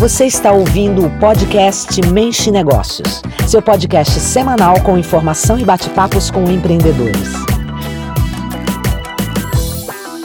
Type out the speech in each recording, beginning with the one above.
Você está ouvindo o podcast Mente Negócios, seu podcast semanal com informação e bate-papos com empreendedores.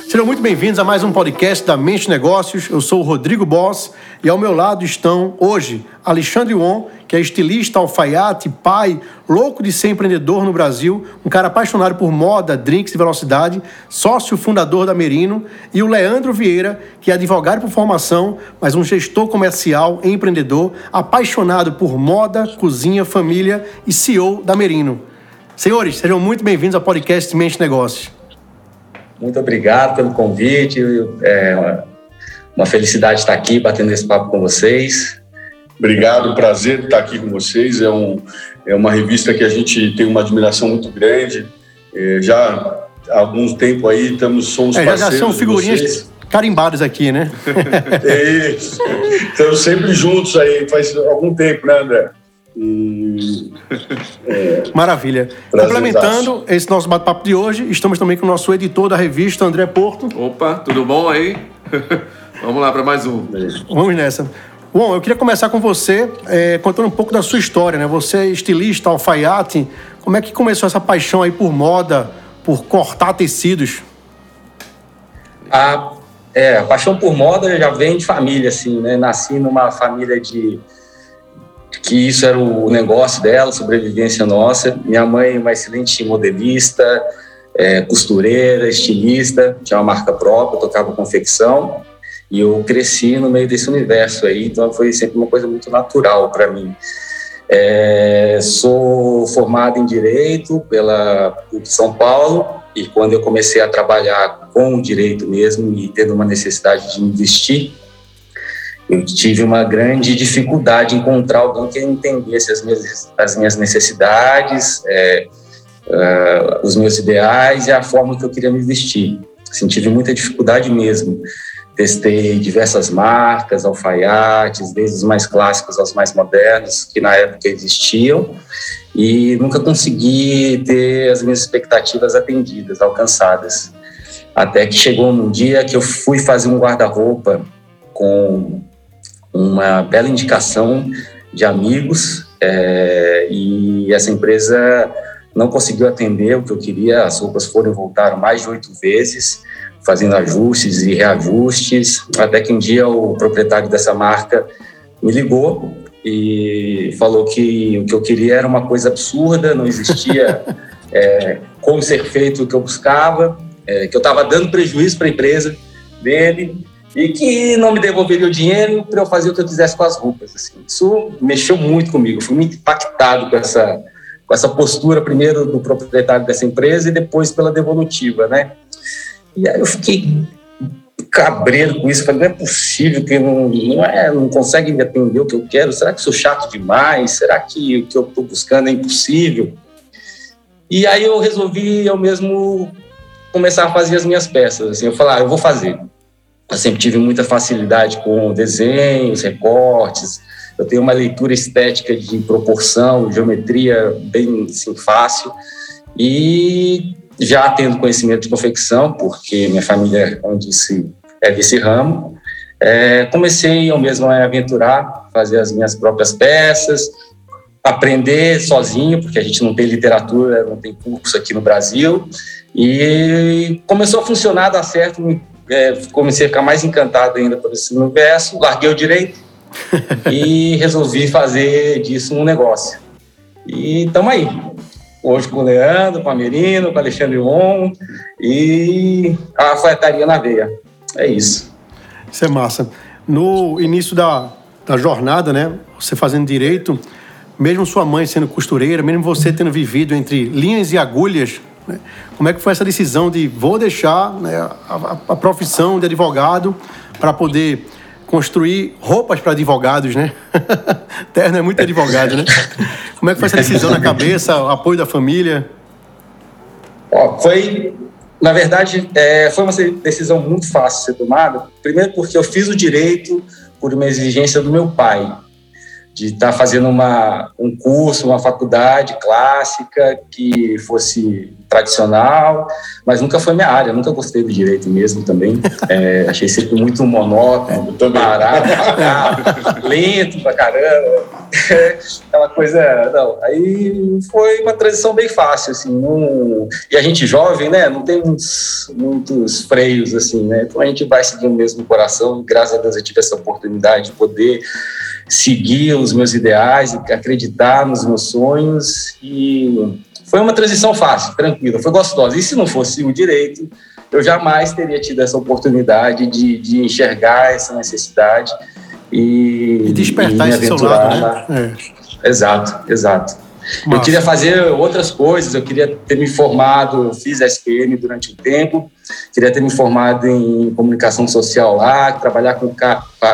Sejam muito bem-vindos a mais um podcast da Mente Negócios. Eu sou o Rodrigo Boss e ao meu lado estão hoje Alexandre Won, que é estilista, alfaiate, pai, louco de ser empreendedor no Brasil, um cara apaixonado por moda, drinks e velocidade, sócio fundador da Merino, e o Leandro Vieira, que é advogado por formação, mas um gestor comercial empreendedor, apaixonado por moda, cozinha, família e CEO da Merino. Senhores, sejam muito bem-vindos ao podcast Mente Negócios. Muito obrigado pelo convite. É uma felicidade estar aqui batendo esse papo com vocês. Obrigado, prazer estar aqui com vocês. É, um, é uma revista que a gente tem uma admiração muito grande. É, já há algum tempo aí estamos, somos é, parceiros. Já são figurinhas carimbadas aqui, né? é isso. Estamos sempre juntos aí, faz algum tempo, né, André? E, é, Maravilha. Complementando esse nosso bate-papo de hoje, estamos também com o nosso editor da revista, André Porto. Opa, tudo bom aí? Vamos lá para mais um. Vamos nessa. Bom, eu queria começar com você, é, contando um pouco da sua história, né? Você é estilista, alfaiate. Como é que começou essa paixão aí por moda, por cortar tecidos? A, é, a paixão por moda já vem de família, assim, né? Nasci numa família de que isso era o negócio dela, sobrevivência nossa. Minha mãe, uma excelente modelista, é, costureira, estilista, tinha uma marca própria, tocava confecção. E eu cresci no meio desse universo aí, então foi sempre uma coisa muito natural para mim. É, sou formado em Direito pela PUC São Paulo e quando eu comecei a trabalhar com o direito mesmo e tendo uma necessidade de investir, eu tive uma grande dificuldade em encontrar alguém que entendesse as minhas, as minhas necessidades, é, uh, os meus ideais e a forma que eu queria me vestir. Assim, tive muita dificuldade mesmo. Testei diversas marcas, alfaiates, desde os mais clássicos aos mais modernos, que na época existiam, e nunca consegui ter as minhas expectativas atendidas, alcançadas. Até que chegou um dia que eu fui fazer um guarda-roupa com uma bela indicação de amigos é, e essa empresa não conseguiu atender o que eu queria. As roupas foram e voltaram mais de oito vezes, fazendo ajustes e reajustes, até que um dia o proprietário dessa marca me ligou e falou que o que eu queria era uma coisa absurda, não existia é, como ser feito o que eu buscava, é, que eu estava dando prejuízo para a empresa dele e que não me devolveria o dinheiro para eu fazer o que eu quisesse com as roupas. Assim. Isso mexeu muito comigo, fui muito impactado com essa, com essa postura, primeiro do proprietário dessa empresa e depois pela devolutiva, né? E aí eu fiquei cabreiro com isso, falei, não é possível que não, não, é, não consegue me atender o que eu quero, será que sou chato demais? Será que o que eu estou buscando é impossível? E aí eu resolvi eu mesmo começar a fazer as minhas peças, assim, eu falei, ah, eu vou fazer. Eu sempre tive muita facilidade com desenhos, recortes. Eu tenho uma leitura estética de proporção, geometria bem assim, fácil. E já tendo conhecimento de confecção, porque minha família, como disse, é desse ramo, é, comecei eu mesmo a aventurar, fazer as minhas próprias peças, aprender sozinho, porque a gente não tem literatura, não tem curso aqui no Brasil, e começou a funcionar, dar certo, é, comecei a ficar mais encantado ainda por esse universo, larguei o direito e resolvi fazer disso um negócio. E estamos aí. Hoje com o Leandro, com a Merino, com o Alexandre On e a alfaiataria na veia. É isso. Isso é massa. No início da, da jornada, né, você fazendo direito, mesmo sua mãe sendo costureira, mesmo você tendo vivido entre linhas e agulhas né? Como é que foi essa decisão de vou deixar né, a, a, profissão de advogado para poder construir roupas para advogados, né? Terno é muito advogado, né? Como é que foi essa decisão na cabeça, apoio da família? Ó, foi, na verdade, é, foi uma decisão muito fácil de ser tomada. Primeiro porque eu fiz o direito por uma exigência do meu pai. De estar tá fazendo uma, um curso, uma faculdade clássica que fosse tradicional, mas nunca foi minha área, nunca gostei do direito mesmo também. É, achei sempre muito monótono, parado, lento pra caramba. Aquela coisa. Não. Aí foi uma transição bem fácil, assim. E a gente jovem, né? Não tem muitos, muitos freios, assim, né? Então a gente vai seguindo mesmo o coração. E graças a Deus eu tive essa oportunidade de poder seguir os meus ideais, acreditar nos meus sonhos e foi uma transição fácil, tranquila, foi gostosa. E se não fosse o direito, eu jamais teria tido essa oportunidade de, de enxergar essa necessidade e, e despertar e esse seu lado, né? É. Exato, exato. Nossa. Eu queria fazer outras coisas, eu queria ter me formado, eu fiz SPM durante um tempo, queria ter me formado em comunicação social lá, trabalhar com,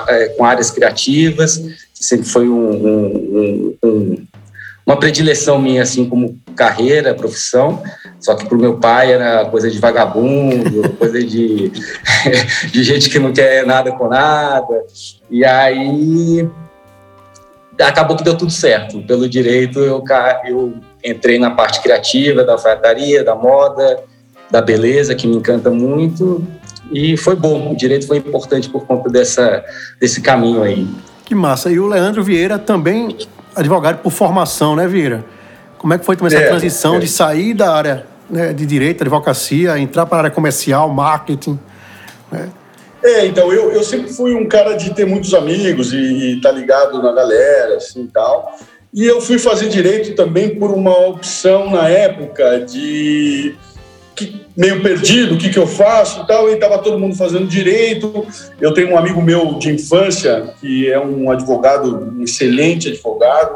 é, com áreas criativas, que sempre foi um, um, um, uma predileção minha, assim, como carreira, profissão, só que para o meu pai era coisa de vagabundo, coisa de, de gente que não quer nada com nada, e aí acabou que deu tudo certo. Pelo direito, eu, eu entrei na parte criativa da alfaiataria, da moda, da beleza, que me encanta muito. E foi bom. O direito foi importante por conta dessa, desse caminho aí. Que massa. E o Leandro Vieira também advogado por formação, né, Vieira? Como é que foi também essa é, transição é. de sair da área né, de direito, advocacia, entrar para a área comercial, marketing? Né? É, então, eu, eu sempre fui um cara de ter muitos amigos e tá ligado na galera, assim, tal. E eu fui fazer direito também por uma opção na época de que, meio perdido, o que, que eu faço e tal, e estava todo mundo fazendo direito. Eu tenho um amigo meu de infância, que é um advogado, um excelente advogado,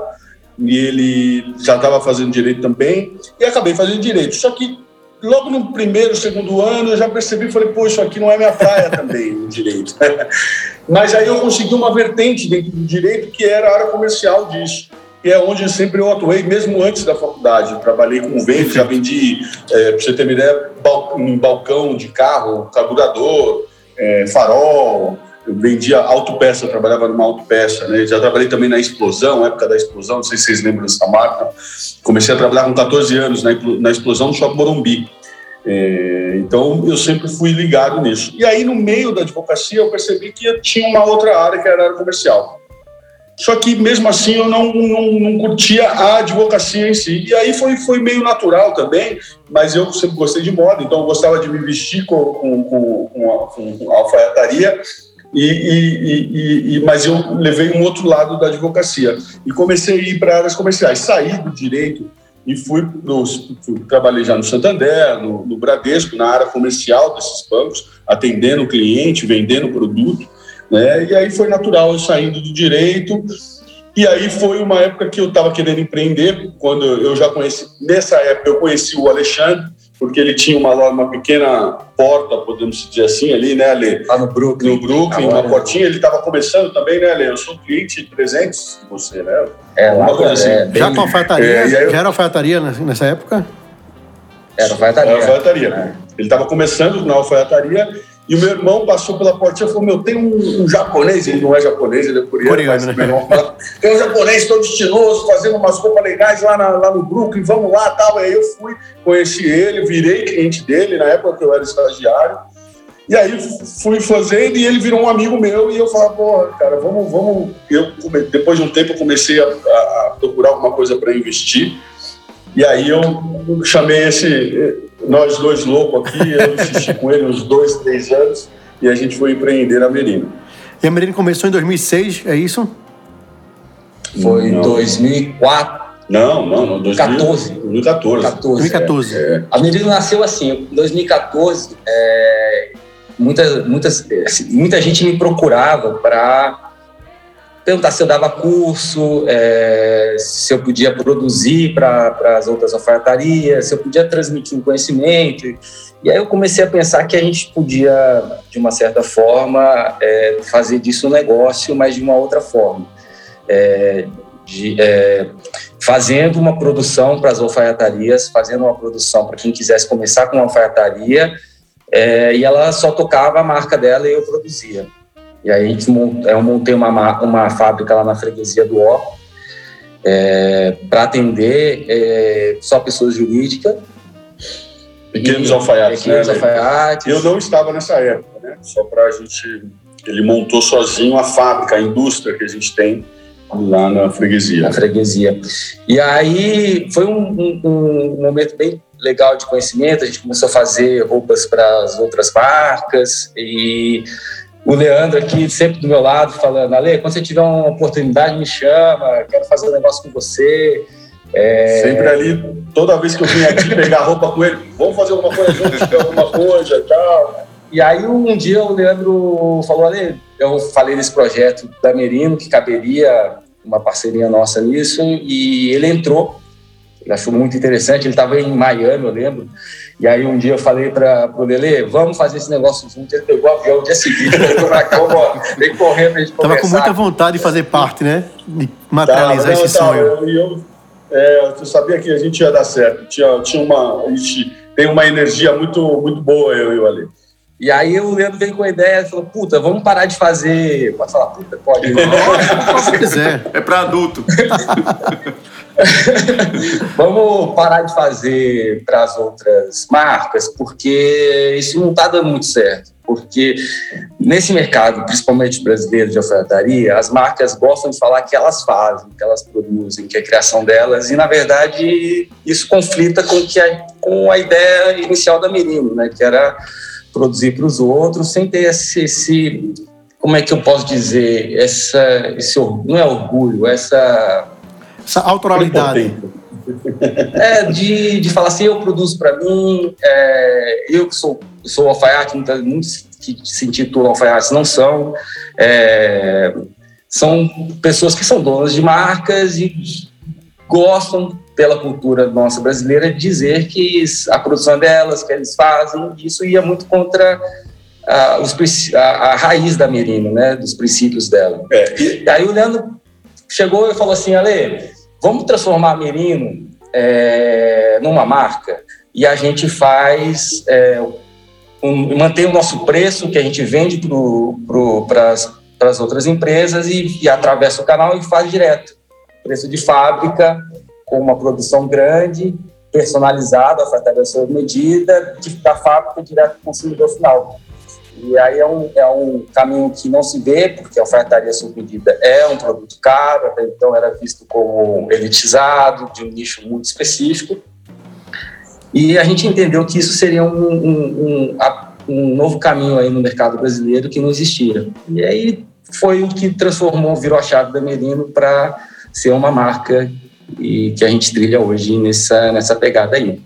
e ele já estava fazendo direito também, e acabei fazendo direito. Só que logo no primeiro, segundo ano, eu já percebi, falei, pô, isso aqui não é minha praia também, o direito. Mas aí eu consegui uma vertente dentro do direito que era a área comercial disso. Que é onde sempre eu atuei, mesmo antes da faculdade. Eu trabalhei com venda, já vendi, é, para você ter uma ideia, em balcão de carro, carburador, é, farol, eu vendia autopeça, eu trabalhava numa autopeça, né? Já trabalhei também na Explosão, época da Explosão, não sei se vocês lembram dessa marca. Comecei a trabalhar com 14 anos na, na Explosão no Shopping Morumbi. É, então eu sempre fui ligado nisso. E aí no meio da advocacia eu percebi que tinha uma outra área que era a área comercial. Só que mesmo assim eu não, não, não, curtia a advocacia em si. E aí foi, foi meio natural também, mas eu sempre gostei de moda, então eu gostava de me vestir com, com, com, com, com alfaiataria e, e, e, mas eu levei um outro lado da advocacia e comecei a ir para áreas comerciais. Saí do direito e fui, no, fui trabalhei já no Santander, no, no, Bradesco, na área comercial desses bancos, atendendo o cliente, vendendo produto. Né? E aí foi natural eu saindo do direito. E aí foi uma época que eu estava querendo empreender, quando eu já conheci, nessa época eu conheci o Alexandre, porque ele tinha uma, uma pequena porta, podemos dizer assim, ali, né, Ale? Lá no Brooklyn. No Brooklyn, uma portinha. Ele estava começando também, né, Ale? Eu sou cliente presente de você, né? É, uma coisa assim. É, já com alfaiataria? É, eu... Já era alfaiataria nessa época? Era alfaiataria. Era alfaiataria. É. Ele estava começando na alfaiataria e o meu irmão passou pela portinha e falou: Meu, tem um, um, japonês, ele não é japonês, ele é coreano. coreano né? irmão, tem um japonês todo estiloso, fazendo umas roupas legais lá, na, lá no Brooklyn, vamos lá tal. E aí eu fui, conheci ele, virei cliente dele na época que eu era estagiário. E aí fui fazendo e ele virou um amigo meu e eu falei, pô, cara, vamos, vamos. Eu, depois de um tempo eu comecei a, a procurar alguma coisa para investir. E aí eu chamei esse, nós dois loucos aqui, eu assisti com ele uns dois, três anos e a gente foi empreender a Merino. E a Merino começou em 2006, é isso? Foi em 2004. Não, não, não. 2014. 2014. 2014. É. A Merino nasceu assim, em 2014, é, muita, muitas, assim, muita gente me procurava para perguntar se eu dava curso, é, se eu podia produzir para as outras alfaiatarias, se eu podia transmitir um conhecimento. E aí eu comecei a pensar que a gente podia, de uma certa forma, é, fazer disso um negócio, mas de uma outra forma. É, de, é, fazendo uma produção para as alfaiatarias, fazendo uma produção para quem quisesse começar com uma alfaiataria, é, e ela só tocava a marca dela e eu produzia. E aí a gente mont, eu montei uma, uma fábrica lá na freguesia do Ó, é, para atender é, só pessoas jurídicas. Pequenos alfaiates, pequenos né? alfaiates. Eu não estava nessa época, né? Só para a gente. Ele montou sozinho a fábrica, a indústria que a gente tem lá na freguesia. Na freguesia. E aí foi um, um, um momento bem legal de conhecimento. A gente começou a fazer roupas para as outras marcas e o Leandro aqui sempre do meu lado falando, Ale, quando você tiver uma oportunidade me chama, quero fazer um negócio com você. É... Sempre ali, toda vez que eu vinha aqui pegar roupa com ele, vamos fazer alguma coisa juntos, alguma coisa e tal. E aí um dia o Leandro falou, Ale, eu falei desse projeto da Merino, que caberia uma parceria nossa nisso, e ele entrou, ele achou muito interessante, ele estava em Miami, eu lembro, e aí um dia eu falei para o Lele, vamos fazer esse negócio junto. Ele pegou o avião no dia seguinte, veio pra cá, vem correndo a gente Tava com muita vontade de fazer parte, né? De materializar esse sonho. Eu, eu, é, eu sabia que a gente ia dar certo. Tinha, tinha uma, a gente tem uma energia muito, muito boa, eu e o Ale. E aí o Leandro veio com a ideia e falou, puta, vamos parar de fazer... Pode falar puta? Pode. Se quiser. É para adulto. Vamos parar de fazer para as outras marcas, porque isso não está dando muito certo. Porque nesse mercado, principalmente brasileiro de alfaiataria, as marcas gostam de falar que elas fazem, que elas produzem, que é a criação delas, e na verdade isso conflita com, que a, com a ideia inicial da Merino, né, que era produzir para os outros sem ter esse, esse, como é que eu posso dizer, essa, esse não é orgulho, essa essa autoralidade. É, de, de falar assim, eu produzo para mim, é, eu que sou, sou alfaiate, muitos que se intitulam alfaiates não são, é, são pessoas que são donas de marcas e gostam pela cultura nossa brasileira de dizer que a produção é delas, que eles fazem, isso ia muito contra a, os, a, a raiz da Merino, né, dos princípios dela. É. E aí o Leandro chegou e falou assim, Ale, vamos transformar a Merino é, numa marca e a gente faz, é, um, mantém o nosso preço que a gente vende para as outras empresas e, e atravessa o canal e faz direto. Preço de fábrica, com uma produção grande, personalizada, a sob medida, da fábrica direto para o consumidor final. E aí é um, é um caminho que não se vê, porque a alfaiataria sob medida é um produto caro, até então era visto como elitizado, de um nicho muito específico. E a gente entendeu que isso seria um, um, um, um novo caminho aí no mercado brasileiro que não existia. E aí foi o que transformou, virou a chave da Merino para ser uma marca e que a gente trilha hoje nessa, nessa pegada aí.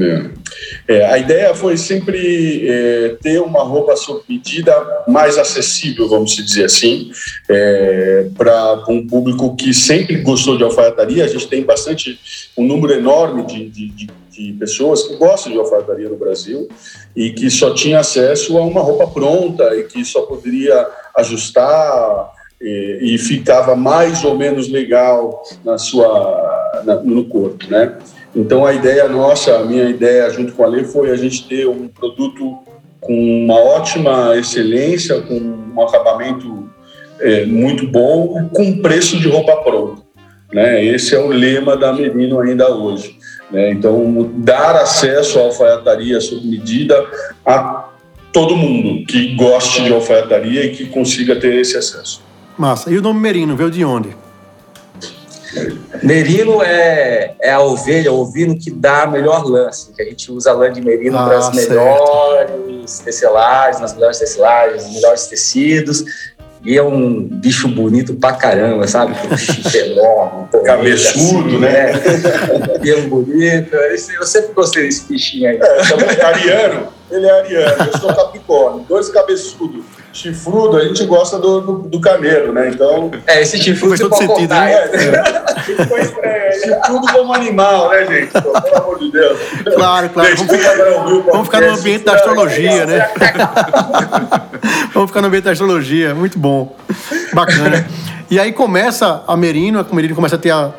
É. É, a ideia foi sempre é, ter uma roupa sob medida mais acessível, vamos dizer assim, é, para um público que sempre gostou de alfaiataria. A gente tem bastante, um número enorme de, de, de, de pessoas que gostam de alfaiataria no Brasil e que só tinha acesso a uma roupa pronta e que só poderia ajustar e, ficava mais ou menos legal na sua, na, no corpo, né? Então, a ideia nossa, a minha ideia junto com a Lei foi a gente ter um produto com uma ótima excelência, com um acabamento é, muito bom, com preço de roupa pronta. Né? Esse é o lema da Merino ainda hoje. Né? Então, dar acesso à alfaiataria sob medida a todo mundo que goste de alfaiataria e que consiga ter esse acesso. Massa. E o nome Merino veio de onde? Merino é, é a ovelha, o ovino que dá melhor lance, que a gente usa lã de merino ah, para as melhores tecelagens, nas melhores tecelagens, os melhores tecidos. E é um bicho bonito pra caramba, sabe? Com chifre enorme, cabeçudo, assim, né? É, um bonito. Eu sempre gostei desse bichinho aí. É, é ariano, ele é ariano, eu sou capricórnio, dois cabeçudos chifrudo, a gente gosta do, do, do carneiro, né? Então. É, esse chifrudo faz todo sentido, né? É, chifrudo como animal, né, gente? Pô, pelo amor de Deus. Claro, claro. Vamos ficar, vamos ficar no ambiente da astrologia, né? vamos ficar no ambiente da astrologia, muito bom. Bacana. E aí começa a Merino, a Merino começa a ter a,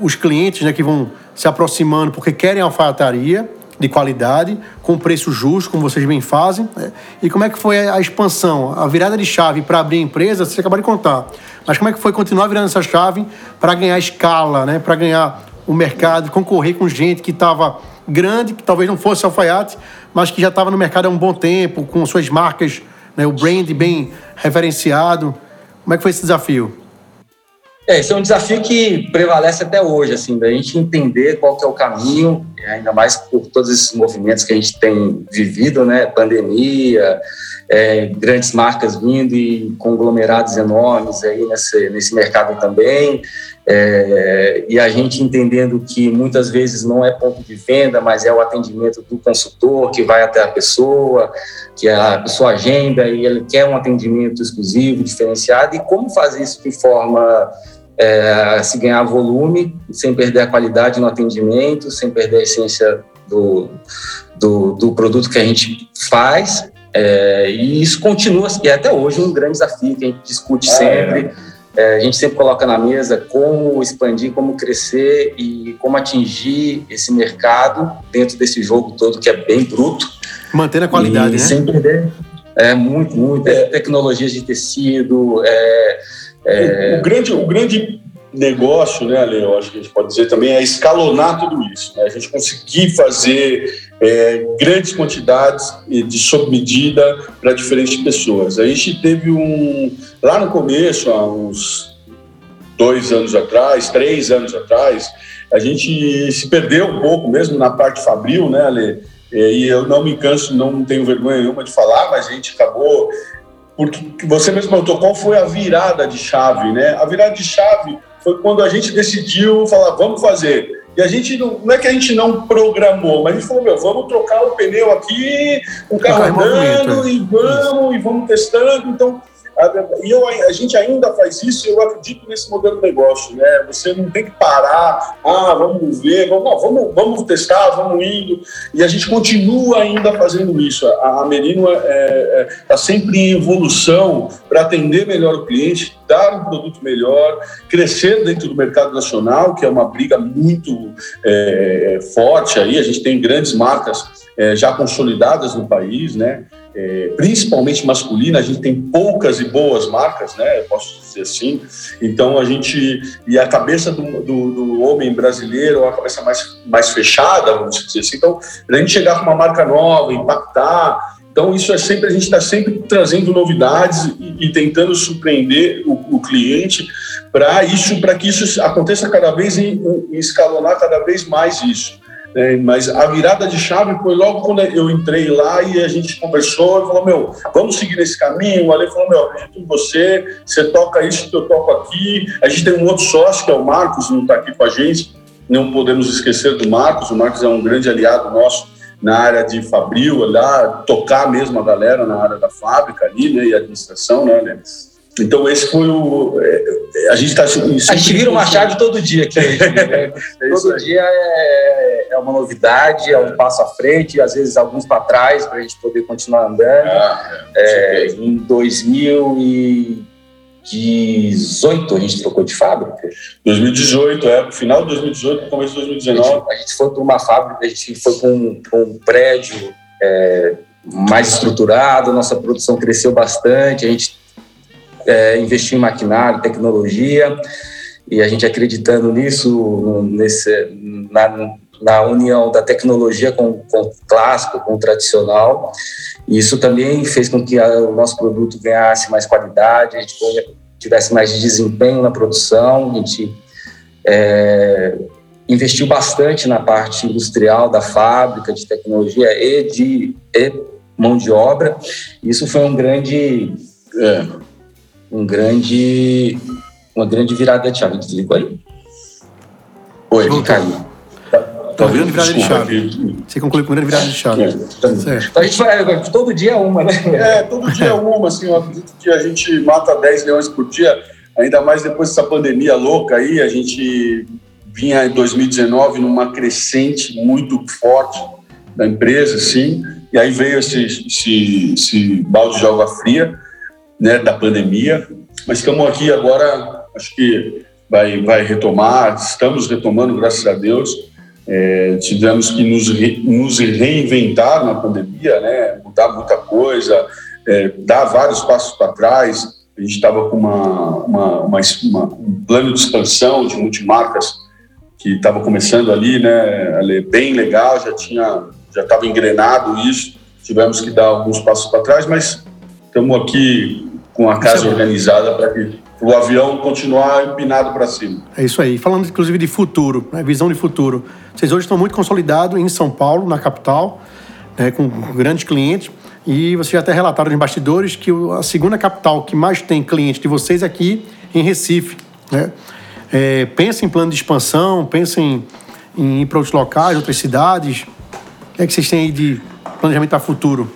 os clientes né, que vão se aproximando porque querem alfaiataria de qualidade, com preço justo, como vocês bem fazem. Né? E como é que foi a expansão, a virada de chave para abrir a empresa, vocês acabaram de contar. Mas como é que foi continuar virando essa chave para ganhar escala, né? para ganhar o mercado, concorrer com gente que estava grande, que talvez não fosse alfaiate, mas que já estava no mercado há um bom tempo, com suas marcas, né? o brand bem referenciado. Como é que foi esse desafio? É, esse é um desafio que prevalece até hoje, assim, da gente entender qual que é o caminho, ainda mais por todos esses movimentos que a gente tem vivido, né, pandemia, é, grandes marcas vindo e conglomerados enormes aí nesse, nesse mercado também, é, e a gente entendendo que muitas vezes não é ponto de venda, mas é o atendimento do consultor que vai até a pessoa, que a pessoa agenda e ele quer um atendimento exclusivo, diferenciado, e como fazer isso de forma é, se ganhar volume, sem perder a qualidade no atendimento, sem perder a essência do, do, do produto que a gente faz. É, e isso continua, e é até hoje, um grande desafio que a gente discute ah, sempre. É. é. a gente sempre coloca na mesa como expandir, como crescer e como atingir esse mercado dentro desse jogo todo que é bem bruto. Mantendo a qualidade, e né? Sem perder. É muito, muito. É, tecnologias de tecido, é, é... O, o, grande, o grande negócio, né, Ale, eu acho que a gente pode dizer também, é escalonar tudo isso. Né? A gente conseguir fazer é, grandes quantidades de sob medida para diferentes pessoas. A gente teve um. Lá no começo, há uns dois anos atrás, três anos atrás, a gente se perdeu um pouco mesmo na parte fabril, né, Ale? E eu não me canso, não tenho vergonha nenhuma de falar, mas a gente acabou porque você mesmo perguntou qual foi a virada de chave, né? A virada de chave foi quando a gente decidiu falar, vamos fazer. E a gente não, não é que a gente não programou, mas a gente falou, meu, vamos trocar o pneu aqui, o carro andando, e vamos, e vamos testando. Então, e eu, a gente ainda faz isso e eu acredito nesse modelo de negócio, né? Você não tem que parar, ah, vamos ver, vamos, não, vamos, vamos testar, vamos indo. E a gente continua ainda fazendo isso. A, a Merino está é, é, tá sempre em evolução para atender melhor o cliente, dar um produto melhor, crescer dentro do mercado nacional, que é uma briga muito é, forte aí. A gente tem grandes marcas é, já consolidadas no país, né? É, principalmente masculina, a gente tem poucas e boas marcas, né? Posso dizer assim. Então a gente e a cabeça do, do, do homem brasileiro é uma cabeça mais mais fechada, vamos dizer assim. Então a gente chegar com uma marca nova, impactar. Então isso é sempre a gente está sempre trazendo novidades e, e tentando surpreender o, o cliente para isso, para que isso aconteça cada vez e escalonar cada vez mais isso. É, mas a virada de chave foi logo quando eu entrei lá e a gente conversou e falou: Meu, vamos seguir nesse caminho. O Ale falou: Meu, acredito em você, você toca isso que eu toco aqui. A gente tem um outro sócio que é o Marcos, não está aqui com a gente, não podemos esquecer do Marcos. O Marcos é um grande aliado nosso na área de Fabril, lá, tocar mesmo a galera na área da fábrica ali, né, e administração, né, né? Então, esse foi o. É, a gente está. A gente vira uma chave todo dia aqui. Né? todo dia é, é, uma novidade, é um passo à frente, às vezes alguns para trás, para a gente poder continuar andando. Ah, é, é em 2018 a gente trocou de fábrica. 2018, é, final de 2018, começo de 2019. A gente, a gente foi para uma fábrica, a gente foi para um, um, prédio é, mais estruturado, nossa produção cresceu bastante, a gente é, investir em maquinário, tecnologia, e a gente acreditando nisso, nesse, na, na união da tecnologia com, com o clássico, com o tradicional. E isso também fez com que a, o nosso produto ganhasse mais qualidade, a gente tivesse mais desempenho na produção, a gente é, investiu bastante na parte industrial da fábrica, de tecnologia e de e mão de obra. Isso foi um grande é, um grande, uma grande virada de chave. Desligou aí? Oi, ele caiu. Tá ouvindo virada de chave. Você conclui com grande virada de chave. É. Então a gente vai, todo dia é uma, né? É, todo dia é uma, assim, eu acredito que a gente mata 10 leões por dia, ainda mais depois dessa pandemia louca aí, a gente vinha em 2019 numa crescente muito forte da empresa, assim, e aí veio esse, esse, esse balde de água fria, né, da pandemia, mas estamos aqui agora, acho que vai, vai retomar, estamos retomando, graças a Deus. É, tivemos que nos, re, nos reinventar na pandemia, né? mudar muita coisa, é, dar vários passos para trás. A gente estava com uma, uma, uma, uma, um plano de expansão de multimarcas que estava começando ali, né? Bem legal, já tinha, já estava engrenado isso. Tivemos que dar alguns passos para trás, mas estamos aqui com a casa é organizada para que o avião continuar empinado para cima. É isso aí. Falando inclusive de futuro, né? visão de futuro. Vocês hoje estão muito consolidados em São Paulo, na capital, né? com grandes clientes. E vocês até relataram nos bastidores que a segunda capital que mais tem clientes de vocês é aqui em Recife. Né? É, pensa em plano de expansão, pensa em, em ir para outros locais, outras cidades. O que é que vocês têm aí de planejamento para futuro?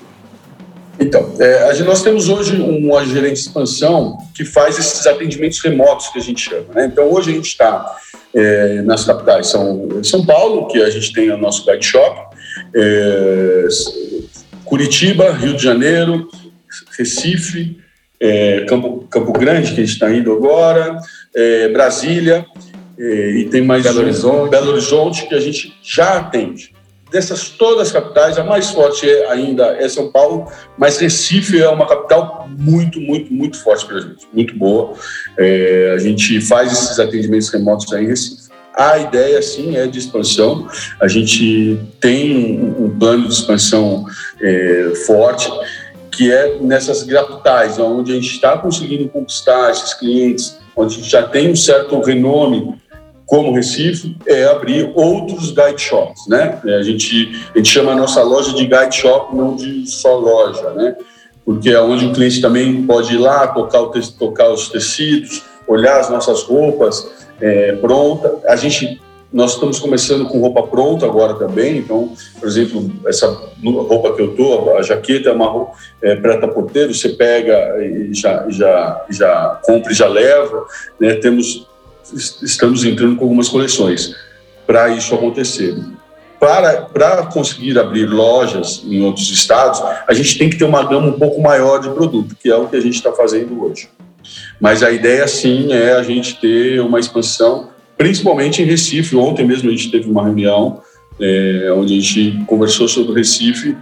Então, é, nós temos hoje uma gerente de expansão que faz esses atendimentos remotos que a gente chama. Né? Então, hoje a gente está é, nas capitais São, São Paulo, que a gente tem o nosso guide shop, é, Curitiba, Rio de Janeiro, Recife, é, Campo, Campo Grande, que a gente está indo agora, é, Brasília, é, e tem mais Belo Horizonte. Belo Horizonte, que a gente já atende. Dessas todas as capitais, a mais forte é, ainda é São Paulo, mas Recife é uma capital muito, muito, muito forte para a gente, muito boa. É, a gente faz esses atendimentos remotos aí em Recife. A ideia, sim, é de expansão. A gente tem um, um plano de expansão é, forte, que é nessas capitais, onde a gente está conseguindo conquistar esses clientes, onde a gente já tem um certo renome como Recife, é abrir outros guide shops, né? A gente, a gente chama a nossa loja de guide shop, não de só loja, né? Porque é onde o cliente também pode ir lá, tocar, o, tocar os tecidos, olhar as nossas roupas é, pronta. A gente nós estamos começando com roupa pronta agora também, então, por exemplo, essa roupa que eu tô, a jaqueta é uma é, preta porteiro, você pega e já, já, já compra e já leva, né? Temos estamos entrando com algumas coleções para isso acontecer. Para, para conseguir abrir lojas em outros estados, a gente tem que ter uma gama um pouco maior de produto, que é o que a gente está fazendo hoje. Mas a ideia, sim, é a gente ter uma expansão, principalmente em Recife. Ontem mesmo a gente teve uma reunião é, onde a gente conversou sobre o Recife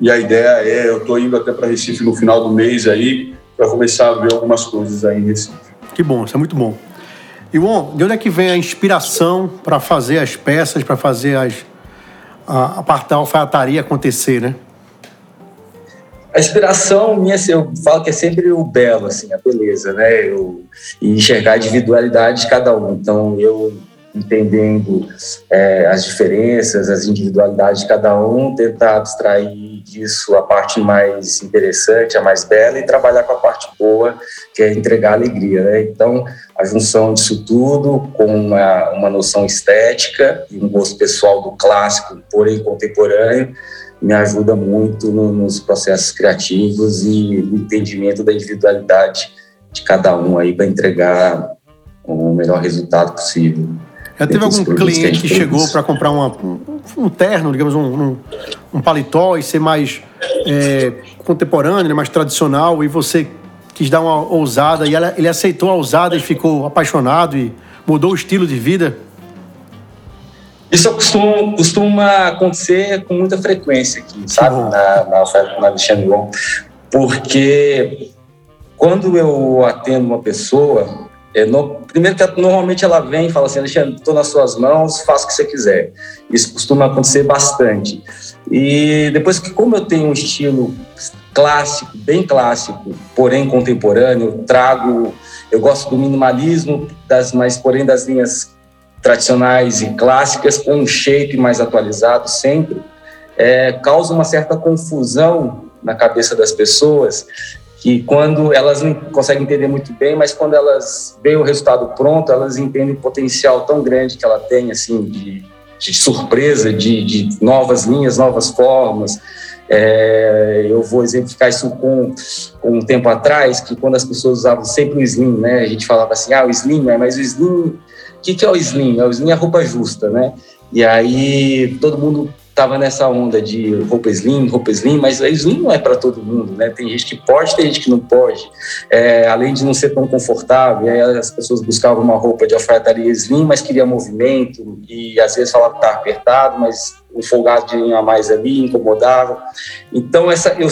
e a ideia é, eu estou indo até para Recife no final do mês aí, para começar a ver algumas coisas aí em Recife. Que bom, isso é muito bom. Ion, de onde é que vem a inspiração para fazer as peças, para fazer as, a, a parte da alfaiataria acontecer, né? A inspiração minha, assim, eu falo que é sempre o belo, assim, a beleza, né? Eu, e enxergar a individualidade de cada um. Então, eu entendendo é, as diferenças, as individualidades de cada um, tentar abstrair disso a parte mais interessante, a mais bela, e trabalhar com a parte boa, que é entregar alegria. Né? Então, a junção disso tudo com uma, uma noção estética e um gosto pessoal do clássico, porém contemporâneo, me ajuda muito no, nos processos criativos e no entendimento da individualidade de cada um aí para entregar o melhor resultado possível. Já teve algum cliente que, que chegou para comprar uma, um, um, terno, digamos, um, um, um, paletó e ser mais é, contemporâneo, né, mais tradicional, e você quis dar uma ousada e ela, ele aceitou a ousada e ficou apaixonado e mudou o estilo de vida? Isso costuma, costuma acontecer com muita frequência aqui, sabe, na, na, na Alexandre porque quando eu atendo uma pessoa, é, no, primeiro que normalmente ela vem e fala assim, Alexandre, estou nas suas mãos, faça o que você quiser. Isso costuma acontecer bastante. E depois que, como eu tenho um estilo clássico, bem clássico, porém contemporâneo, trago, eu gosto do minimalismo, das, mas porém das linhas tradicionais e clássicas, com um shape mais atualizado sempre, é, causa uma certa confusão na cabeça das pessoas que quando elas não conseguem entender muito bem, mas quando elas veem o resultado pronto, elas entendem o potencial tão grande que ela tem, assim, de, de surpresa, de, de, novas linhas, novas formas. É, eu vou exemplificar isso com, com um tempo atrás, que quando as pessoas usavam sempre o slim, né? A gente falava assim, ah, o slim, né? mas o slim, o que, que é o slim? O slim é a roupa justa, né? E aí todo mundo estava nessa onda de roupa slim, roupa slim, mas a slim não é para todo mundo, né? Tem gente que pode, tem gente que não pode. É, além de não ser tão confortável, as pessoas buscavam uma roupa de alfaiataria slim, mas queria movimento e às vezes falava que estava apertado, mas um folgadinho a mais ali incomodava. Então essa eu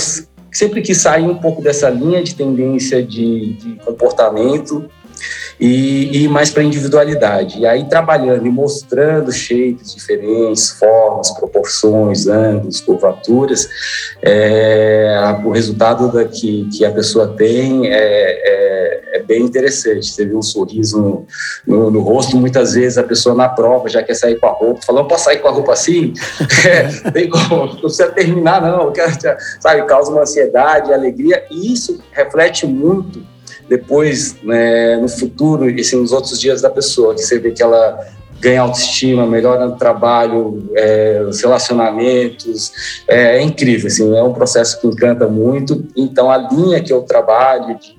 sempre quis sair um pouco dessa linha de tendência de, de comportamento e, e mais para individualidade. E aí trabalhando e mostrando shapes diferentes, formas, proporções, ângulos, curvaturas, é, o resultado da, que, que a pessoa tem é, é, é bem interessante. Você vê um sorriso no, no, no, rosto, muitas vezes a pessoa na prova já quer sair com a roupa, falou, posso sair com a roupa assim? é, tem como, não precisa terminar não, sabe, causa uma ansiedade, alegria, e isso reflete muito depois, né, no futuro, e assim, nos outros dias da pessoa, que você vê que ela ganha autoestima, melhora no trabalho, é, os relacionamentos, é, é, incrível, assim, é um processo que encanta muito. Então, a linha que eu trabalho de,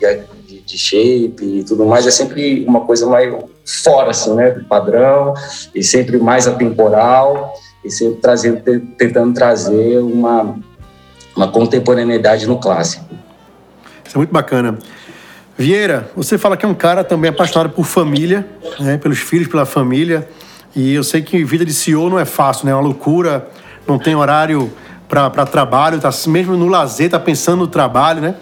de, de, de shape e tudo mais é sempre uma coisa mais fora, assim, né, do padrão, e sempre mais atemporal, e sempre trazendo, tentando trazer uma, uma contemporaneidade no clássico. Isso é muito bacana. Vieira, você fala que é um cara também apaixonado por família, né, pelos filhos, pela família. E eu sei que vida de CEO não é fácil, né? É uma loucura, não tem horário para trabalho, tá mesmo no lazer, tá pensando no trabalho, né?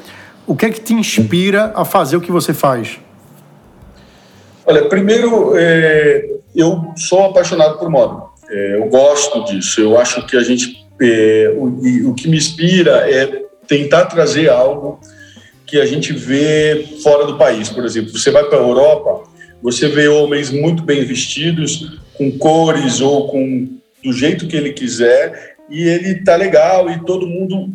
O que é que te inspira a fazer o que você faz? Olha, primeiro, é, eu sou apaixonado por moda. É, eu gosto disso. Eu acho que a gente, é, o, o que me inspira é tentar trazer algo que a gente vê fora do país. Por exemplo, você vai para a Europa, você vê homens muito bem vestidos, com cores ou com do jeito que ele quiser, e ele tá legal e todo mundo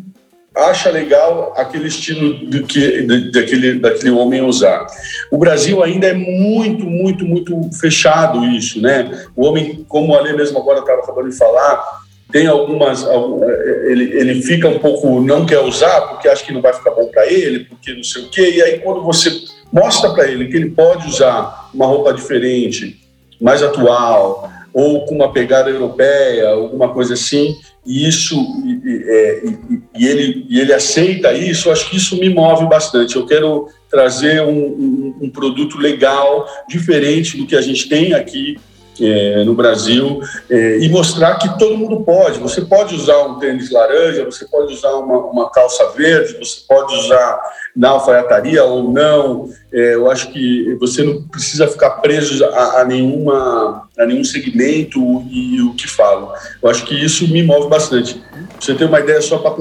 acha legal aquele estilo do que daquele daquele homem usar. O Brasil ainda é muito, muito, muito fechado isso, né? O homem, como a Lê mesmo agora estava acabando de falar, tem algumas é, ele, ele fica um pouco não quer usar porque acha que não vai ficar bom para ele porque não sei o quê e aí quando você mostra para ele que ele pode usar uma roupa diferente mais atual ou com uma pegada europeia alguma coisa assim e isso e, é, e, e ele e ele aceita isso acho que isso me move bastante. Eu quero trazer um, um, um produto legal diferente do que a gente tem aqui é, no Brasil é, e mostrar que todo mundo pode. Você pode usar um tênis laranja, você pode usar uma, uma calça verde, você pode usar na alfaiataria ou não. É, eu acho que você não precisa ficar preso a, a, nenhuma, a nenhum segmento e, e o que falo. Eu acho que isso me move bastante. você ter uma ideia só para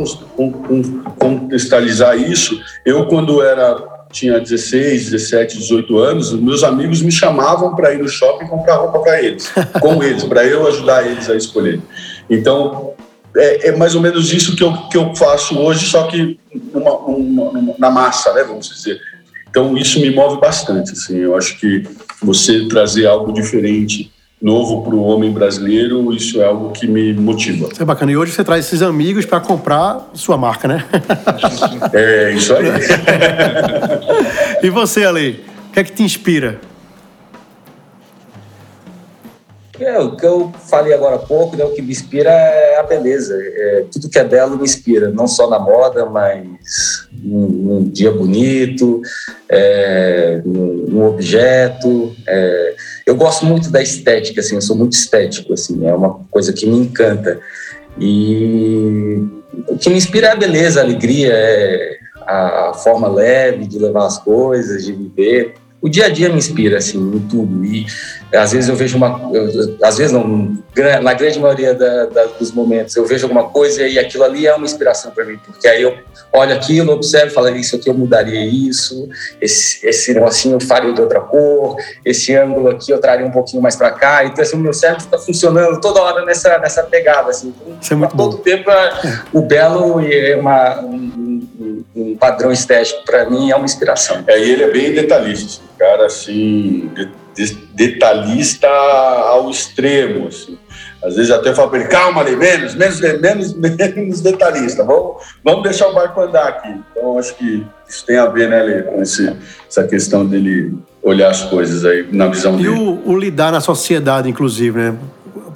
contextualizar isso, eu quando era tinha 16, 17, 18 anos, meus amigos me chamavam para ir no shopping comprar roupa para eles, com eles, para eu ajudar eles a escolher. Então, é, é, mais ou menos isso que eu, que eu faço hoje, só que uma, uma, na massa, né, vamos dizer. Então, isso me move bastante. Assim, eu acho que você trazer algo diferente novo para o homem brasileiro, isso é algo que me motiva. Isso é bacana. E hoje você traz esses amigos para comprar sua marca, né? é, isso aí. e você, Ale? O que é que te inspira? É, o que eu falei agora há pouco, né, o que me inspira é a beleza. É, tudo que é belo me inspira, não só na moda, mas num, dia bonito, é, num objeto. É, eu gosto muito da estética, assim, eu sou muito estético, assim, é uma coisa que me encanta. E o que me inspira é a beleza, a alegria, é a forma leve de levar as coisas, de viver o dia a dia me inspira assim em tudo. E às vezes eu vejo uma eu, às vezes não na grande maioria da, da, dos momentos eu vejo alguma coisa e aquilo ali é uma inspiração para mim porque aí eu olho aquilo observo falo isso aqui eu mudaria isso esse esse negocinho eu faria de outra cor esse ângulo aqui eu traria um pouquinho mais para cá. Então assim, o meu cérebro está funcionando toda hora nessa nessa pegada assim. Então, é todo tempo o belo é uma um, um, padrão estético para mim é uma inspiração é, e ele é bem detalhista cara assim, detalhista ao extremo, assim. Às vezes até falo para ele, calma ali, menos, menos, menos, menos detalhista, vamos, vamos deixar o barco andar aqui. Então, acho que isso tem a ver, né, Lê, com esse, essa questão dele olhar as coisas aí na visão e dele. E o, o lidar na sociedade, inclusive, né?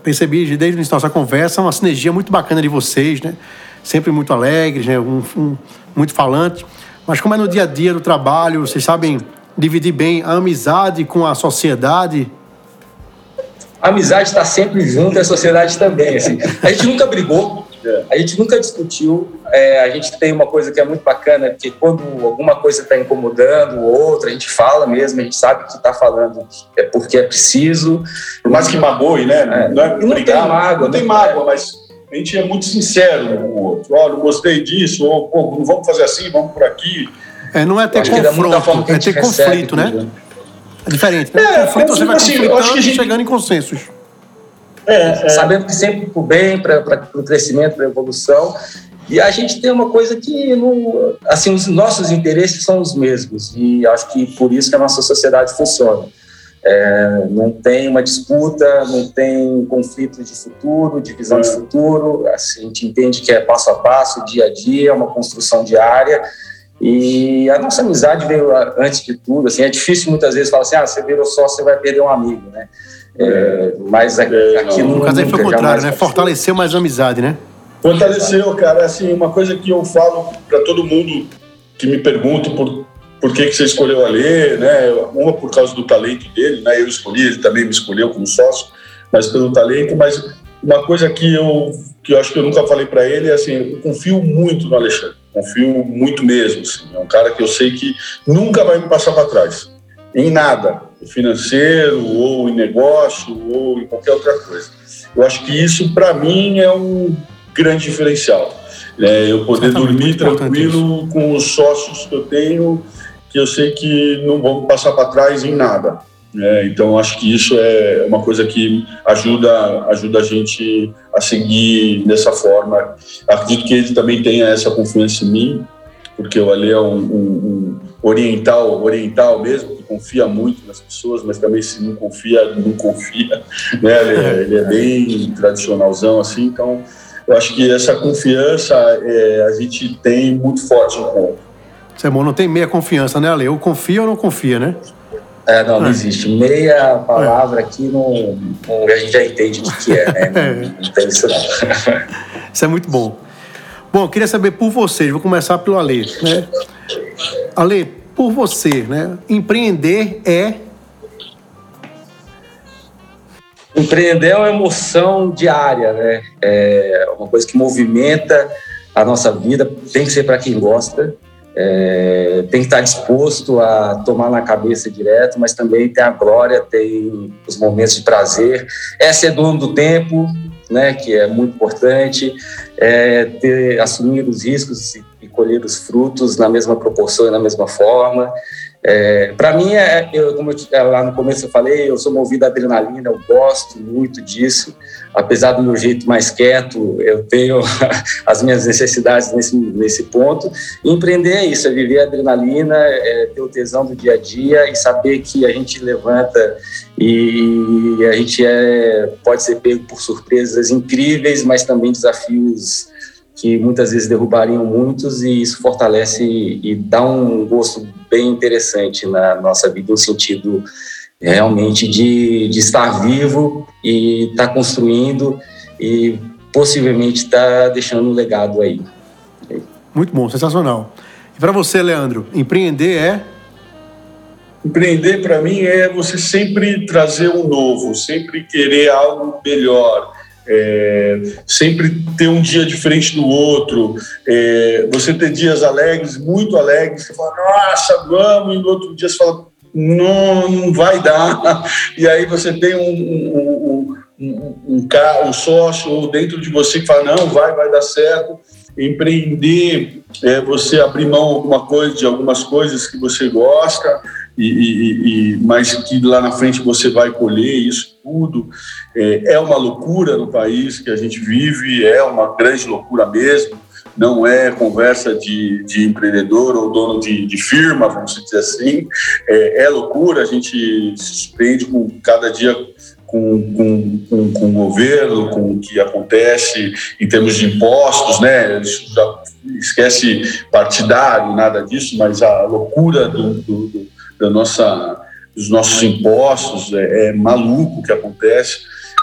percebi desde o início da nossa conversa uma sinergia muito bacana de vocês, né? Sempre muito alegres, né? Um, um, muito falante. Mas como é no dia a dia do trabalho, vocês sabem dividir bem a amizade com a sociedade? A amizade está sempre junto, a sociedade também. Assim. A gente nunca brigou, a gente nunca discutiu. É, a gente tem uma coisa que é muito bacana, porque quando alguma coisa está incomodando o outro, a gente fala mesmo, a gente sabe que está falando é porque é preciso. Por mais que magoe, né? É. Não, é não brigar, tem mágoa. Não tem mágoa, mas a gente é muito sincero com o outro. Olha, não gostei disso, ou Pô, não vamos fazer assim, vamos por aqui. É, não é ter confronto, é ter conflito, né? né? É diferente, né? É, conflito você vai assim, conflitando e gente... chegando em consensos. É, é. Sabendo que sempre para o bem, para o crescimento, para a evolução. E a gente tem uma coisa que, não, assim, os nossos interesses são os mesmos. E acho que por isso que a nossa sociedade funciona. É, não tem uma disputa, não tem conflito de futuro, de visão de futuro. Assim, a gente entende que é passo a passo, dia a dia, uma construção diária. E a nossa amizade veio antes de tudo. Assim, é difícil muitas vezes falar assim: ah, você virou só, você vai perder um amigo, né? É, mas aqui, aqui no caso aí foi o contrário, né? Fortaleceu mais a amizade, né? Fortaleceu, cara. Assim, uma coisa que eu falo para todo mundo que me pergunta por, por que, que você escolheu a ler, né? Uma por causa do talento dele, né? Eu escolhi, ele também me escolheu como sócio, mas pelo talento. Mas uma coisa que eu, que eu acho que eu nunca falei para ele é assim: eu confio muito no Alexandre, confio muito mesmo. Assim. É um cara que eu sei que nunca vai me passar para trás, em nada financeiro, ou em negócio, ou em qualquer outra coisa. Eu acho que isso, para mim, é um grande diferencial. É, eu poder dormir tranquilo com os sócios que eu tenho, que eu sei que não vão passar para trás em nada. É, então, acho que isso é uma coisa que ajuda, ajuda a gente a seguir dessa forma. Acredito que ele também tenha essa confiança em mim, porque o Ali é um, um, um oriental, oriental mesmo, que confia muito nas pessoas, mas também se não confia, não confia, né? Ele, é, ele é bem tradicionalzão assim, então eu acho que essa confiança é, a gente tem muito forte no ponto. Isso é não tem meia confiança, né, Ale? Eu confio ou não confia, né? É, não, não é. existe. Meia palavra é. aqui não, não, a gente já entende o que é, né? Não, não tem isso não. Isso é muito bom. Bom, eu queria saber por vocês, vou começar pelo Ale, né? Ale, por você, né? Empreender é. Empreender é uma emoção diária, né? É uma coisa que movimenta a nossa vida, tem que ser para quem gosta, é, tem que estar disposto a tomar na cabeça direto, mas também tem a glória, tem os momentos de prazer. É ser dono do tempo, né, que é muito importante, é ter, assumir os riscos e, colher os frutos na mesma proporção e na mesma forma. É, para mim, é, eu, como eu, é, lá no começo eu falei, eu sou movido a adrenalina, eu gosto muito disso. Apesar do meu jeito mais quieto, eu tenho as minhas necessidades nesse, nesse ponto. E empreender é isso, é viver a adrenalina, é ter o tesão do dia a dia e saber que a gente levanta e a gente é, pode ser pego por surpresas incríveis, mas também desafios que muitas vezes derrubariam muitos e isso fortalece e, dá um gosto bem interessante na nossa vida, no sentido realmente de, de estar vivo e estar tá construindo e possivelmente estar tá deixando um legado aí. Muito bom, sensacional. E para você, Leandro, empreender é? Empreender para mim é você sempre trazer um novo, sempre querer algo melhor, é, sempre ter um dia diferente do outro, é, você ter dias alegres, muito alegres, você fala, nossa, vamos, e no outro dia você fala, não, não vai dar, e aí você tem um, um, um, um, um sócio dentro de você que fala, não, vai, vai dar certo, empreender é você abrir mão alguma coisa de algumas coisas que você gosta, e, e, e, mas que lá na frente você vai colher isso tudo. É, é uma loucura no país que a gente vive, é uma grande loucura mesmo. Não é conversa de, de empreendedor ou dono de, de firma, vamos dizer assim. É, é loucura, a gente se surpreende com cada dia com, com, com, com, o governo, com o que acontece em termos de impostos, né? Já esquece partidário, nada disso, mas a loucura do, do, do da nossa, dos nossos impostos, é, é maluco o que acontece.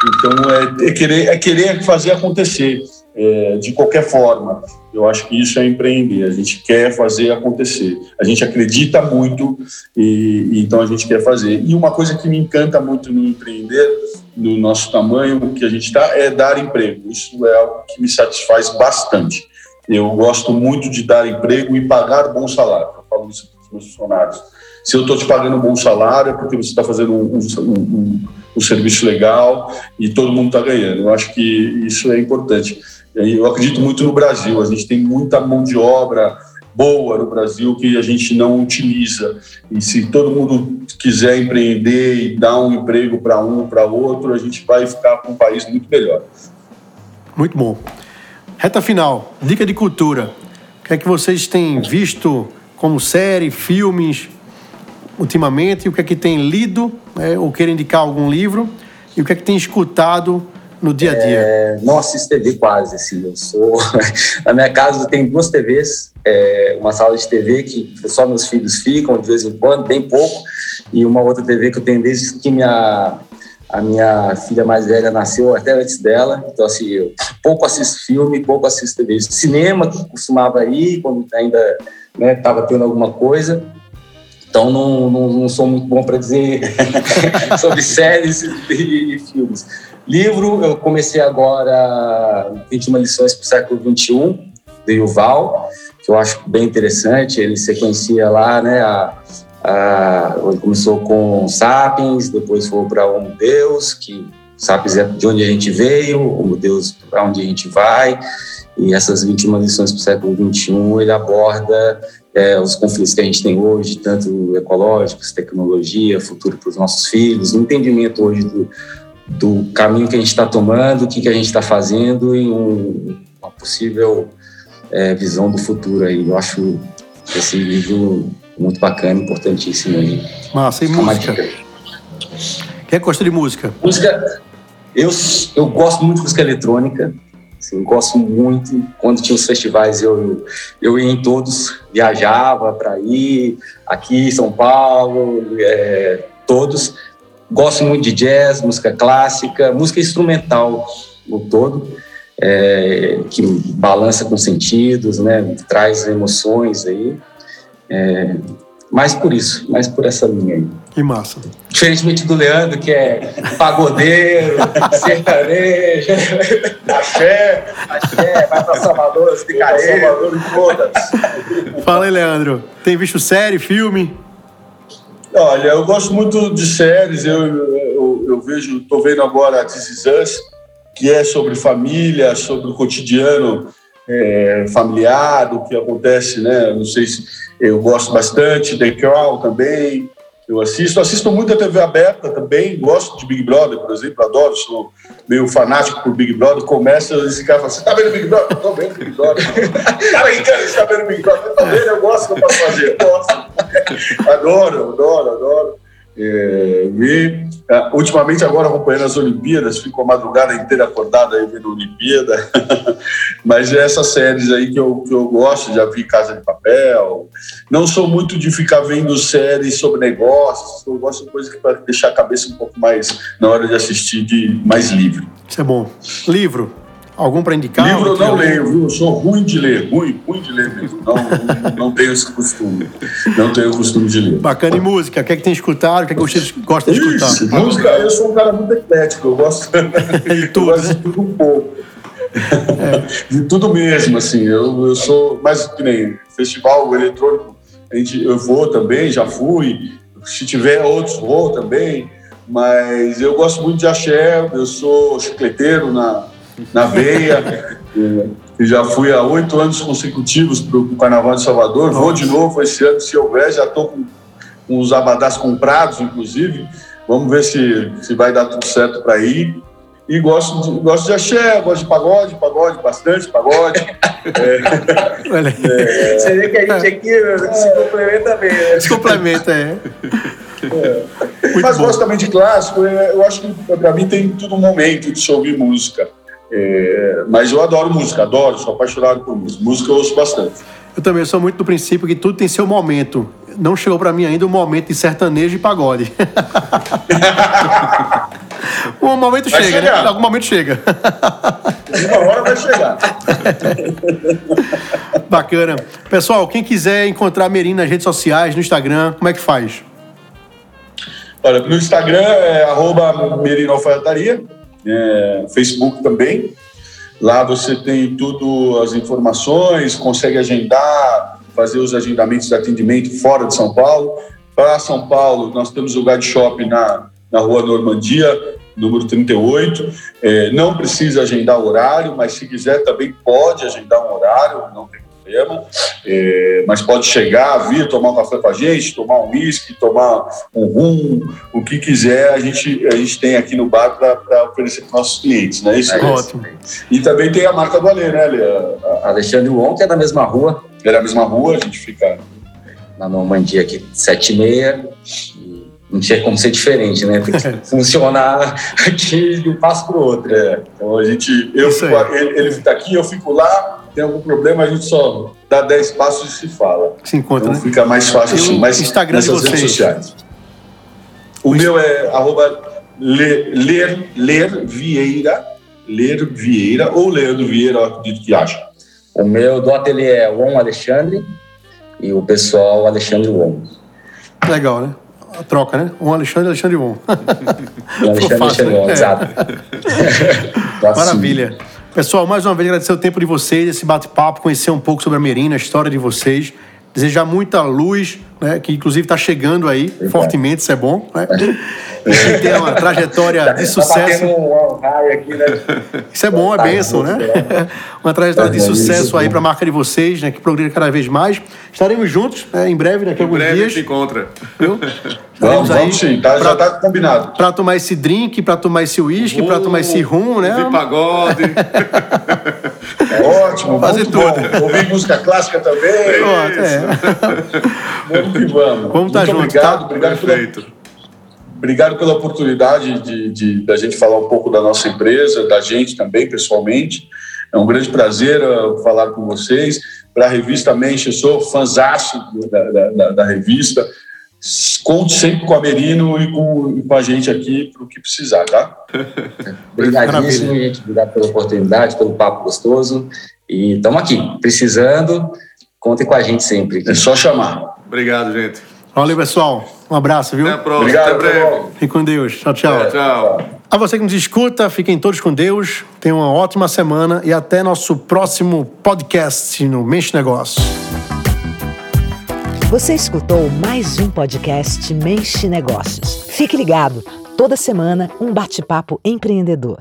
Então, é, é, querer, é querer fazer acontecer é, de qualquer forma. Eu acho que isso é empreender. A gente quer fazer acontecer. A gente acredita muito e, e, então a gente quer fazer. E uma coisa que me encanta muito no empreender, no nosso tamanho que a gente está, é dar emprego. Isso é algo que me satisfaz bastante. Eu gosto muito de dar emprego e pagar bom salário. Eu falo isso para os meus funcionários. Se eu estou te pagando um bom salário, é porque você está fazendo um, um, um, um serviço legal e todo mundo está ganhando. Eu acho que isso é importante. Eu acredito muito no Brasil. A gente tem muita mão de obra boa no Brasil que a gente não utiliza. E se todo mundo quiser empreender e dar um emprego para um, para outro, a gente vai ficar com um país muito melhor. Muito bom. Reta final, dica de cultura. O que é que vocês têm visto como série, filmes ultimamente? O que é que têm lido né, ou querem indicar algum livro? E o que é que tem escutado no dia a dia? É, não assisto TV quase, assim, eu sou... Na minha casa tem duas TVs, é, uma sala de TV que só meus filhos ficam de vez em quando, bem pouco, e uma outra TV que eu tenho desde que minha, a minha filha mais velha nasceu, até antes dela, então assim, eu pouco assisto filme, pouco assisto TV. Cinema, que costumava ir, quando ainda estava né, tendo alguma coisa, então, não, não, não, sou muito bom para dizer sobre séries e, e, filmes. Livro, eu comecei agora 21 lições para o século XXI, do Yuval, que eu acho bem interessante. Ele sequencia lá, né? A, a, ele começou com Sapiens, depois foi para Homo Deus, que Sapiens é de onde a gente veio, Homo Deus para onde a gente vai. E essas 21 lições para o século XXI, ele aborda é, os conflitos que a gente tem hoje, tanto ecológicos, tecnologia, futuro para os nossos filhos, o entendimento hoje do, do caminho que a gente está tomando, o que, que a gente está fazendo e um, uma possível é, visão do futuro aí. Eu acho esse livro muito bacana, importantíssimo aí. Massa, e música? Quem gosta de música? Música, eu, eu gosto muito de música eletrônica, assim, gosto muito. Quando tinha os festivais, eu, eu ia em todos, viajava para ir, aqui em São Paulo, é, todos. Gosto muito de jazz, música clássica, música instrumental no todo, é, que balança com sentidos, né, traz emoções aí. É, mais por isso, mais por essa linha aí. Que massa. Diferentemente do Leandro, que é pagodeiro, sertanejo, axé, axé, vai pra Salvador, as picareiras. Salvador e todas. Fala aí, Leandro. Tem visto série, filme? Olha, eu gosto muito de séries. Eu, eu, eu vejo, estou vendo agora This Is Us, que é sobre família, sobre o cotidiano é, familiar, o que acontece, né? Não sei se eu gosto bastante. The Crown também. Eu assisto, assisto muito a TV aberta também, gosto de Big Brother, por exemplo, adoro, sou meio fanático por Big Brother. Começa, esse cara fala, você tá vendo Big Brother? Tô vendo Big Brother. cara aí, cara, você tá vendo Big Brother? Eu tô vendo, eu gosto, eu posso fazer, eu gosto. adoro, adoro, adoro. É, e, é, ultimamente, agora acompanhando as Olimpíadas, fico a madrugada inteira acordado aí vendo Olimpíada. Mas é essas séries aí que eu, que eu gosto, já vi Casa de Papel. Não sou muito de ficar vendo séries sobre negócios, eu gosto de coisa que para deixar a cabeça um pouco mais, na hora de assistir, de mais livre. Isso é bom. Livro? Algum para indicar? Livro eu não leio, viu? Eu sou ruim de ler, ruim, ruim de ler mesmo. Não, não, tenho esse costume. Não tenho o costume de ler. Bacana. E música? O que é que tem escutado? O que é que você gosta de escutar? Isso, música, eu sou um cara muito eclético. Eu gosto, de tudo, eu gosto de tudo um pouco. É. De tudo mesmo, assim. Eu, eu sou mais que nem festival eletrônico. A gente, eu vou também, já fui. Se tiver outros, vou também. Mas eu gosto muito de axé. Eu sou chicleteiro na na veia. e já fui há oito anos consecutivos para o Carnaval de Salvador. Vou de novo esse ano, se houver. Já estou com, com os abadás comprados, inclusive. Vamos ver se, se vai dar tudo certo para ir. E gosto de, gosto de axé, gosto de pagode, pagode, bastante pagode. é, é, Você vê que a gente aqui é, se complementa bem, né? Se complementa, é. é. Mas bom. gosto também de clássico. É, eu acho que para mim tem tudo um momento de se ouvir música. É, mas eu adoro música, adoro, sou apaixonado por música. Música eu ouço bastante. Eu também sou muito do princípio que tudo tem seu momento. Não chegou para mim ainda o momento de sertanejo e pagode. Um momento Vai chega, chegar. né? Algum momento chega. Uma hora vai chegar. Bacana. Pessoal, quem quiser encontrar a Merim nas redes sociais, no Instagram, como é que faz? Olha, no Instagram é arroba Merino Alfaiataria, é, Facebook também. Lá você tem tudo, as informações, consegue agendar, fazer os agendamentos de atendimento fora de São Paulo. Para São Paulo, nós temos o Guide Shop na, na rua Normandia, número 38. É, não precisa agendar horário, mas se quiser também pode agendar um horário, não tem problema. É, mas pode chegar, vir tomar um café com a gente, tomar um whisky, tomar um rum, o que quiser, a gente, a gente tem aqui no bar para oferecer para nossos clientes, não é isso? É Ótimo. E também tem a marca do Alê, né, Alê? Alexandre Won, que é da mesma rua, É na mesma rua, a gente fica. na Normandia aqui, 76. E não tinha como ser diferente, né? Tem que funcionar aqui de um passo para o outro. É, então a gente. Eu fico, ele, ele fica aqui, eu fico lá, tem algum problema, a gente só dá 10 passos e se fala. Se encontra, Então né? fica mais fácil o assim. Mas Instagram de nessas redes vocês? sociais. O meu é arroba ler, ler, ler Vieira, ler Vieira, ou Leandro Vieira, eu acredito que acha. O meu do ateliê é Won Alexandre e o pessoal Alexandre Won. Legal, né? A troca, né? Um Alexandre e Alexandre. O Alexandre Won, né? exato. Assim, Maravilha. Pessoal, mais uma vez agradecer o tempo de vocês, esse bate-papo, conhecer um pouco sobre a Merina, a história de vocês. Desejar muita luz, né, que inclusive está chegando aí fortemente, isso é bom. Né? E ter uma trajetória de Tá sucesso. batendo um aqui, né? Isso é bom, é Tá bênção, né? Uma trajetória de É, isso sucesso aí para a marca de vocês, né? Que progrida cada vez mais. Estaremos juntos né, em breve, daqui a Em alguns breve dias. se encontra. Viu? Vamos, vamos sim, tá, já está combinado. para tomar esse drink, para tomar esse uísque, para tomar esse rum, né? Ouvir pagode. É ótimo, Fazer muito tudo. bom. Ouvir música clássica também. Pronto, é. Vamos que vamos. Vamos tá Muito junto, obrigado, tá? obrigado pela Perfeito. Obrigado pela oportunidade de, de, da gente falar um pouco da nossa empresa, da gente também, pessoalmente. É um grande prazer uh, falar com vocês. Para a revista Menche, eu sou fãzaço da, da, da, da revista. Conte sempre com a Merino e com, e com a gente aqui para o que precisar, tá? Obrigadíssimo, gente. Obrigado pela oportunidade, pelo papo gostoso. E estamos aqui, precisando. Contem com a gente sempre. É só chamar. Obrigado, gente. Valeu, pessoal. Um abraço, viu? Até a próxima. Obrigado, Até breve. Fique com Deus. Tchau, tchau. Tchau. A você que nos escuta, fiquem todos com Deus. Tenham uma ótima semana e até nosso próximo podcast no Mente Negócio. Você escutou mais um podcast Mente Negócios. Fique ligado, toda semana um bate-papo empreendedor.